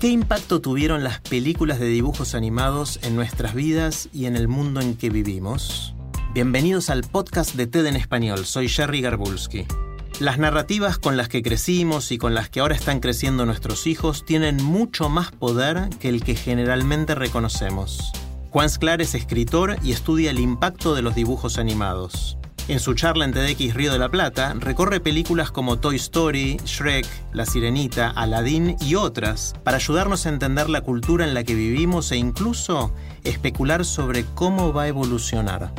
¿Qué impacto tuvieron las películas de dibujos animados en nuestras vidas y en el mundo en que vivimos? Bienvenidos al podcast de TED en español. Soy Jerry Garbulski. Las narrativas con las que crecimos y con las que ahora están creciendo nuestros hijos tienen mucho más poder que el que generalmente reconocemos. Juan Sclar es escritor y estudia el impacto de los dibujos animados. En su charla en TEDx Río de la Plata, recorre películas como Toy Story, Shrek, La Sirenita, Aladdin y otras para ayudarnos a entender la cultura en la que vivimos e incluso especular sobre cómo va a evolucionar.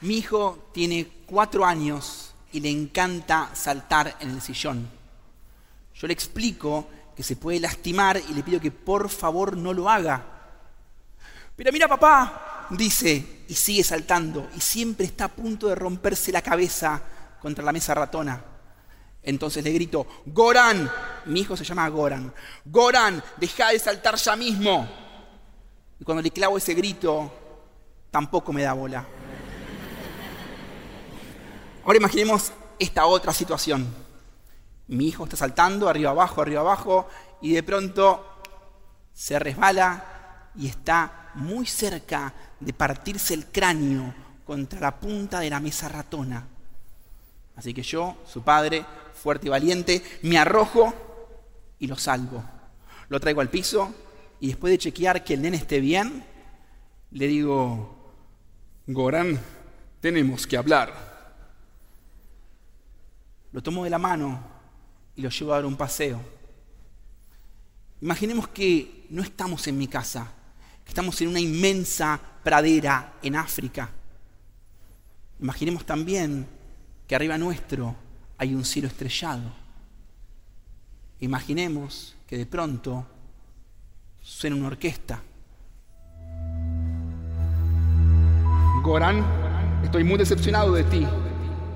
Mi hijo tiene cuatro años y le encanta saltar en el sillón. Yo le explico que se puede lastimar y le pido que por favor no lo haga. Pero mira papá, dice, y sigue saltando, y siempre está a punto de romperse la cabeza contra la mesa ratona. Entonces le grito, Goran, mi hijo se llama Goran, Goran, deja de saltar ya mismo. Y cuando le clavo ese grito, tampoco me da bola. Ahora imaginemos esta otra situación. Mi hijo está saltando arriba abajo, arriba abajo, y de pronto se resbala y está muy cerca de partirse el cráneo contra la punta de la mesa ratona. Así que yo, su padre, fuerte y valiente, me arrojo y lo salvo. Lo traigo al piso y después de chequear que el nene esté bien, le digo, Gorán, tenemos que hablar. Lo tomo de la mano y lo llevo a dar un paseo. Imaginemos que no estamos en mi casa, que estamos en una inmensa pradera en África. Imaginemos también que arriba nuestro hay un cielo estrellado. Imaginemos que de pronto suena una orquesta. Goran, estoy muy decepcionado de ti.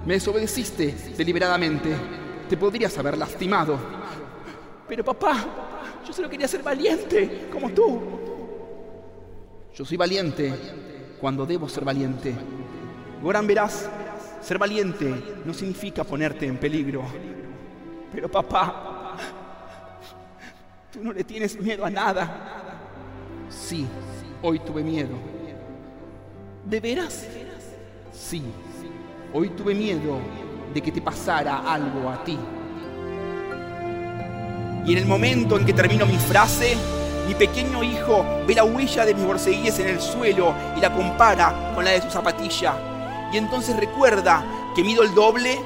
Me desobedeciste deliberadamente. Te podrías haber lastimado. Pero papá, yo solo quería ser valiente, como tú. Yo soy valiente cuando debo ser valiente. Goran, verás, ser valiente no significa ponerte en peligro. Pero papá, tú no le tienes miedo a nada. Sí, hoy tuve miedo. ¿De veras? Sí, Hoy tuve miedo de que te pasara algo a ti. Y en el momento en que termino mi frase, mi pequeño hijo ve la huella de mis borceguíes en el suelo y la compara con la de su zapatilla. Y entonces recuerda que mido el doble,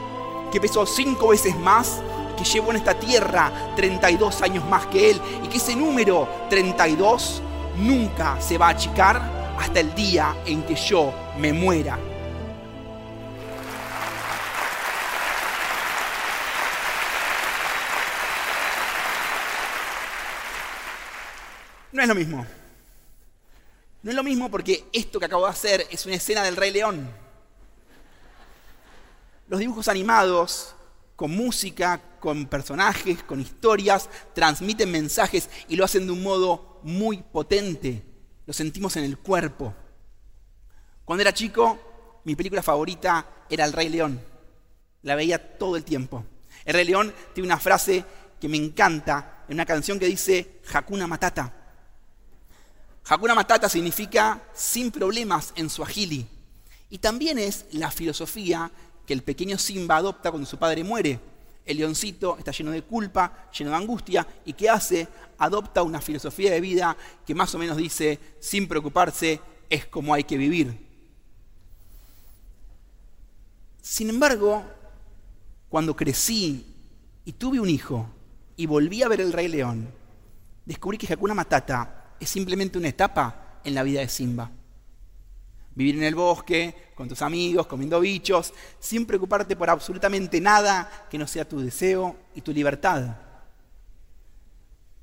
que peso cinco veces más, que llevo en esta tierra 32 años más que él y que ese número 32 nunca se va a achicar hasta el día en que yo me muera. No es lo mismo. No es lo mismo porque esto que acabo de hacer es una escena del Rey León. Los dibujos animados, con música, con personajes, con historias, transmiten mensajes y lo hacen de un modo muy potente. Lo sentimos en el cuerpo. Cuando era chico, mi película favorita era El Rey León. La veía todo el tiempo. El Rey León tiene una frase que me encanta, en una canción que dice Hakuna Matata. Hakuna Matata significa sin problemas en su agili. Y también es la filosofía que el pequeño Simba adopta cuando su padre muere. El leoncito está lleno de culpa, lleno de angustia, y ¿qué hace? Adopta una filosofía de vida que más o menos dice, sin preocuparse, es como hay que vivir. Sin embargo, cuando crecí y tuve un hijo y volví a ver el Rey León, descubrí que Hakuna Matata es simplemente una etapa en la vida de Simba. Vivir en el bosque, con tus amigos, comiendo bichos, sin preocuparte por absolutamente nada que no sea tu deseo y tu libertad.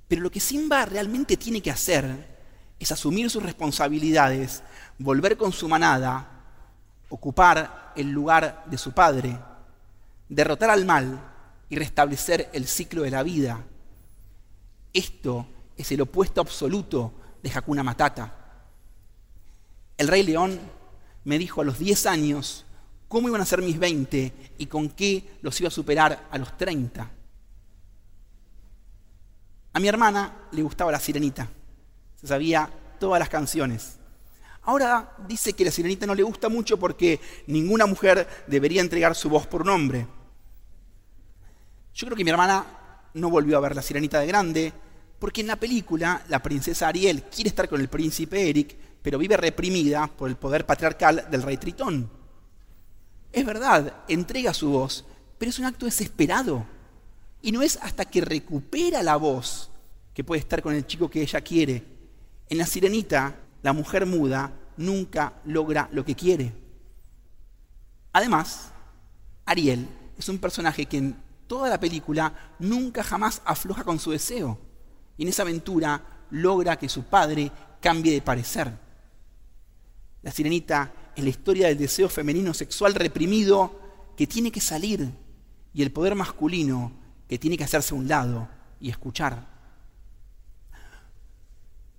Pero lo que Simba realmente tiene que hacer es asumir sus responsabilidades, volver con su manada, ocupar el lugar de su padre, derrotar al mal y restablecer el ciclo de la vida. Esto es el opuesto absoluto de Hakuna Matata. El rey león me dijo a los 10 años cómo iban a ser mis 20 y con qué los iba a superar a los 30. A mi hermana le gustaba la sirenita. Se sabía todas las canciones. Ahora dice que la sirenita no le gusta mucho porque ninguna mujer debería entregar su voz por nombre. Yo creo que mi hermana no volvió a ver la sirenita de grande porque en la película la princesa Ariel quiere estar con el príncipe Eric, pero vive reprimida por el poder patriarcal del rey Tritón. Es verdad, entrega su voz, pero es un acto desesperado. Y no es hasta que recupera la voz que puede estar con el chico que ella quiere. En la sirenita, la mujer muda nunca logra lo que quiere. Además, Ariel es un personaje que en toda la película nunca jamás afloja con su deseo. Y en esa aventura logra que su padre cambie de parecer. La sirenita es la historia del deseo femenino sexual reprimido que tiene que salir y el poder masculino que tiene que hacerse a un lado y escuchar.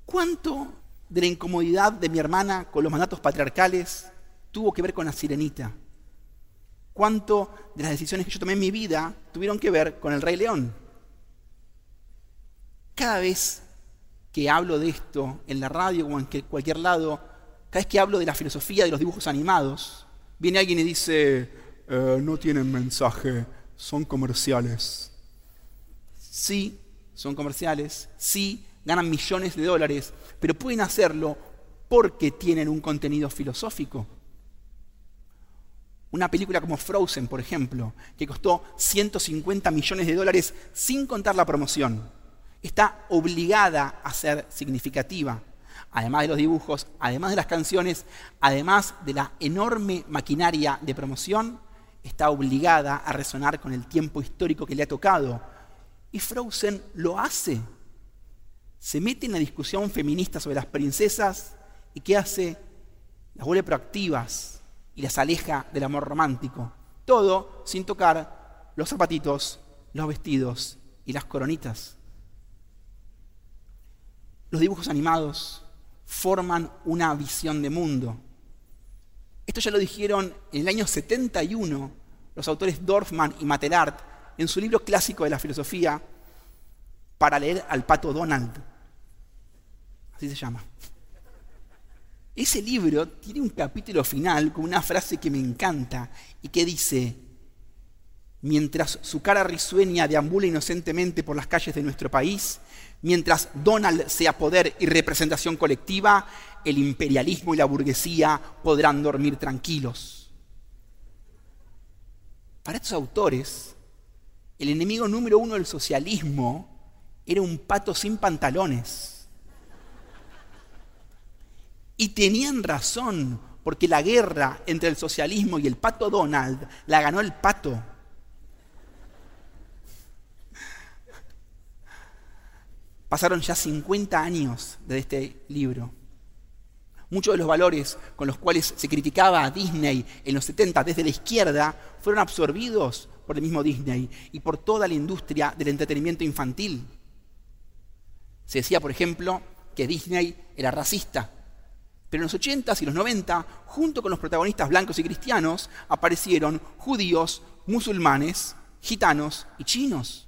¿Cuánto de la incomodidad de mi hermana con los mandatos patriarcales tuvo que ver con la sirenita? ¿Cuánto de las decisiones que yo tomé en mi vida tuvieron que ver con el rey león? Cada vez que hablo de esto en la radio o en cualquier lado, cada vez que hablo de la filosofía de los dibujos animados, viene alguien y dice, eh, no tienen mensaje, son comerciales. Sí, son comerciales, sí, ganan millones de dólares, pero pueden hacerlo porque tienen un contenido filosófico. Una película como Frozen, por ejemplo, que costó 150 millones de dólares sin contar la promoción, está obligada a ser significativa además de los dibujos, además de las canciones, además de la enorme maquinaria de promoción, está obligada a resonar con el tiempo histórico que le ha tocado. Y Frozen lo hace. Se mete en la discusión feminista sobre las princesas y ¿qué hace? Las vuelve proactivas y las aleja del amor romántico. Todo sin tocar los zapatitos, los vestidos y las coronitas. Los dibujos animados forman una visión de mundo. Esto ya lo dijeron en el año 71 los autores Dorfman y Matelart en su libro clásico de la filosofía para leer al pato Donald. Así se llama. Ese libro tiene un capítulo final con una frase que me encanta y que dice, mientras su cara risueña deambula inocentemente por las calles de nuestro país, Mientras Donald sea poder y representación colectiva, el imperialismo y la burguesía podrán dormir tranquilos. Para estos autores, el enemigo número uno del socialismo era un pato sin pantalones. Y tenían razón, porque la guerra entre el socialismo y el pato Donald la ganó el pato. Pasaron ya 50 años de este libro. Muchos de los valores con los cuales se criticaba a Disney en los 70 desde la izquierda fueron absorbidos por el mismo Disney y por toda la industria del entretenimiento infantil. Se decía, por ejemplo, que Disney era racista. Pero en los 80s y los 90, junto con los protagonistas blancos y cristianos, aparecieron judíos, musulmanes, gitanos y chinos.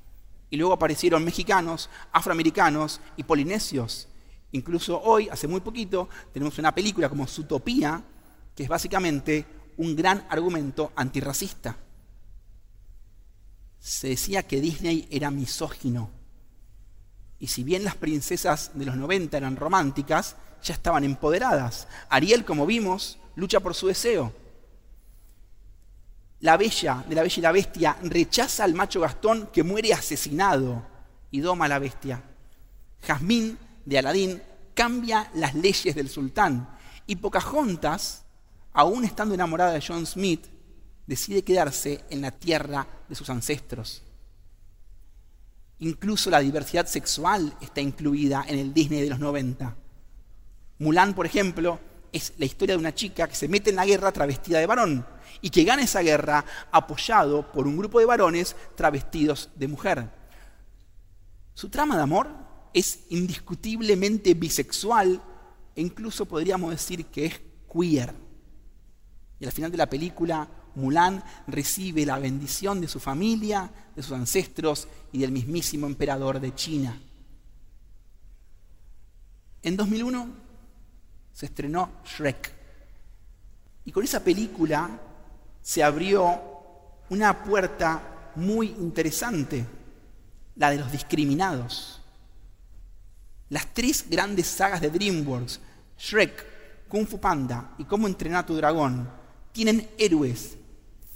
Y luego aparecieron mexicanos, afroamericanos y polinesios. Incluso hoy, hace muy poquito, tenemos una película como Zootopia, que es básicamente un gran argumento antirracista. Se decía que Disney era misógino. Y si bien las princesas de los 90 eran románticas, ya estaban empoderadas. Ariel, como vimos, lucha por su deseo. La bella de la bella y la bestia rechaza al macho Gastón que muere asesinado y doma a la bestia. Jazmín de Aladín cambia las leyes del sultán y Pocahontas, aún estando enamorada de John Smith, decide quedarse en la tierra de sus ancestros. Incluso la diversidad sexual está incluida en el Disney de los 90. Mulan, por ejemplo, es la historia de una chica que se mete en la guerra travestida de varón y que gana esa guerra apoyado por un grupo de varones travestidos de mujer. Su trama de amor es indiscutiblemente bisexual e incluso podríamos decir que es queer. Y al final de la película, Mulan recibe la bendición de su familia, de sus ancestros y del mismísimo emperador de China. En 2001 se estrenó Shrek. Y con esa película se abrió una puerta muy interesante, la de los discriminados. Las tres grandes sagas de DreamWorks, Shrek, Kung Fu Panda y Cómo entrenar a tu dragón, tienen héroes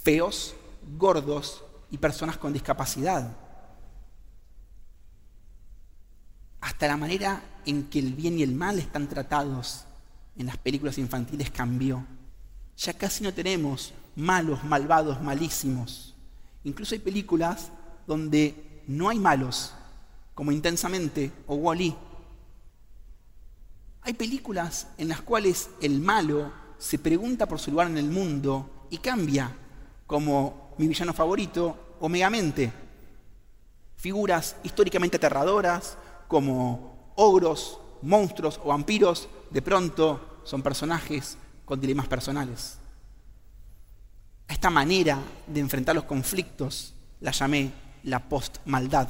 feos, gordos y personas con discapacidad. Hasta la manera en que el bien y el mal están tratados en las películas infantiles cambió. Ya casi no tenemos malos, malvados, malísimos. Incluso hay películas donde no hay malos, como Intensamente o Wally. Hay películas en las cuales el malo se pregunta por su lugar en el mundo y cambia como mi villano favorito o Megamente. Figuras históricamente aterradoras como ogros, monstruos o vampiros, de pronto son personajes con dilemas personales. A esta manera de enfrentar los conflictos la llamé la post-maldad.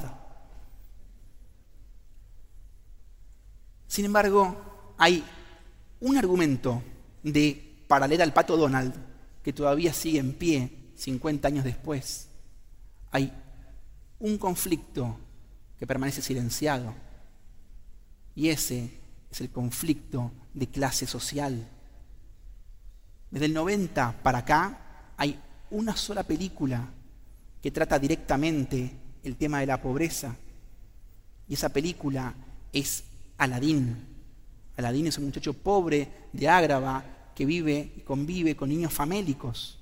Sin embargo, hay un argumento de paralela al pato Donald que todavía sigue en pie 50 años después, hay un conflicto que permanece silenciado. Y ese es el conflicto de clase social. Desde el 90 para acá hay una sola película que trata directamente el tema de la pobreza. Y esa película es Aladín. Aladín es un muchacho pobre de Ágrava que vive y convive con niños famélicos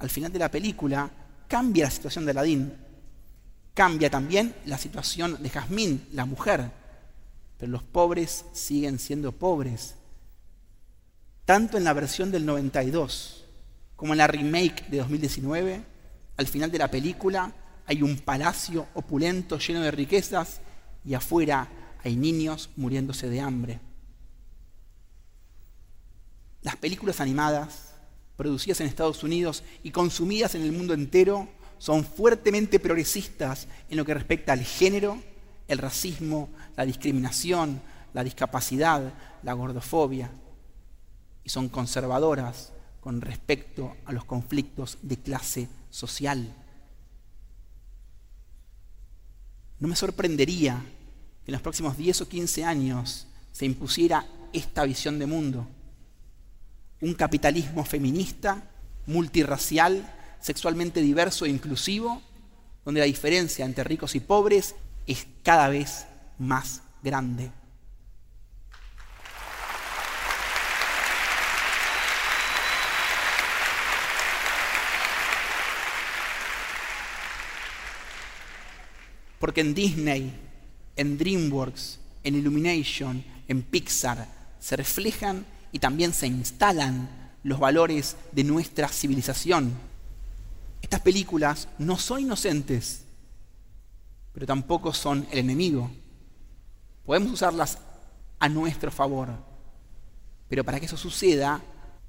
al final de la película, cambia la situación de Aladín. Cambia también la situación de Jazmín, la mujer. Pero los pobres siguen siendo pobres. Tanto en la versión del 92 como en la remake de 2019, al final de la película hay un palacio opulento lleno de riquezas y afuera hay niños muriéndose de hambre. Las películas animadas producidas en Estados Unidos y consumidas en el mundo entero, son fuertemente progresistas en lo que respecta al género, el racismo, la discriminación, la discapacidad, la gordofobia, y son conservadoras con respecto a los conflictos de clase social. No me sorprendería que en los próximos 10 o 15 años se impusiera esta visión de mundo un capitalismo feminista, multirracial, sexualmente diverso e inclusivo, donde la diferencia entre ricos y pobres es cada vez más grande. Porque en Disney, en DreamWorks, en Illumination, en Pixar, se reflejan y también se instalan los valores de nuestra civilización. Estas películas no son inocentes, pero tampoco son el enemigo. Podemos usarlas a nuestro favor, pero para que eso suceda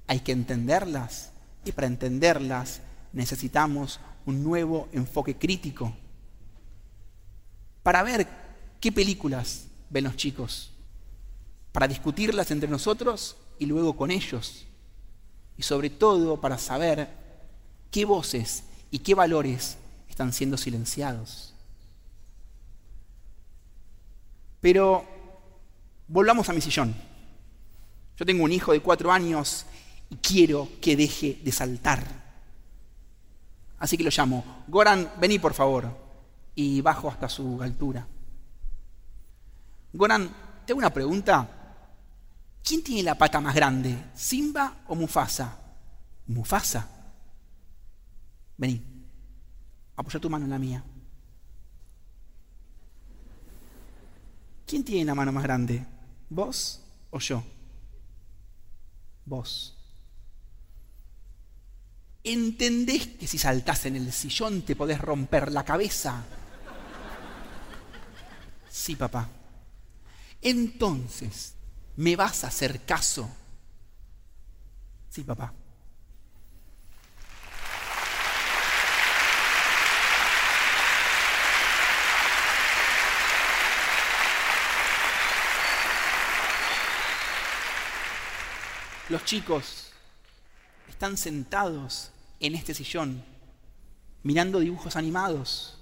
hay que entenderlas y para entenderlas necesitamos un nuevo enfoque crítico para ver qué películas ven los chicos, para discutirlas entre nosotros y luego con ellos. Y sobre todo para saber qué voces y qué valores están siendo silenciados. Pero volvamos a mi sillón. Yo tengo un hijo de cuatro años y quiero que deje de saltar. Así que lo llamo. Goran, vení por favor. Y bajo hasta su altura. Goran, te hago una pregunta. ¿Quién tiene la pata más grande, Simba o Mufasa? Mufasa. Vení, apoya tu mano en la mía. ¿Quién tiene la mano más grande, vos o yo? Vos. ¿Entendés que si saltás en el sillón te podés romper la cabeza? Sí, papá. Entonces, ¿me vas a hacer caso? Sí, papá. Los chicos están sentados en este sillón, mirando dibujos animados.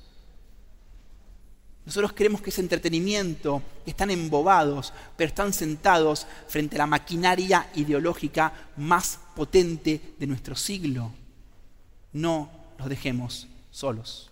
Nosotros creemos que es entretenimiento, están embobados, pero están sentados frente a la maquinaria ideológica más potente de nuestro siglo. No los dejemos solos.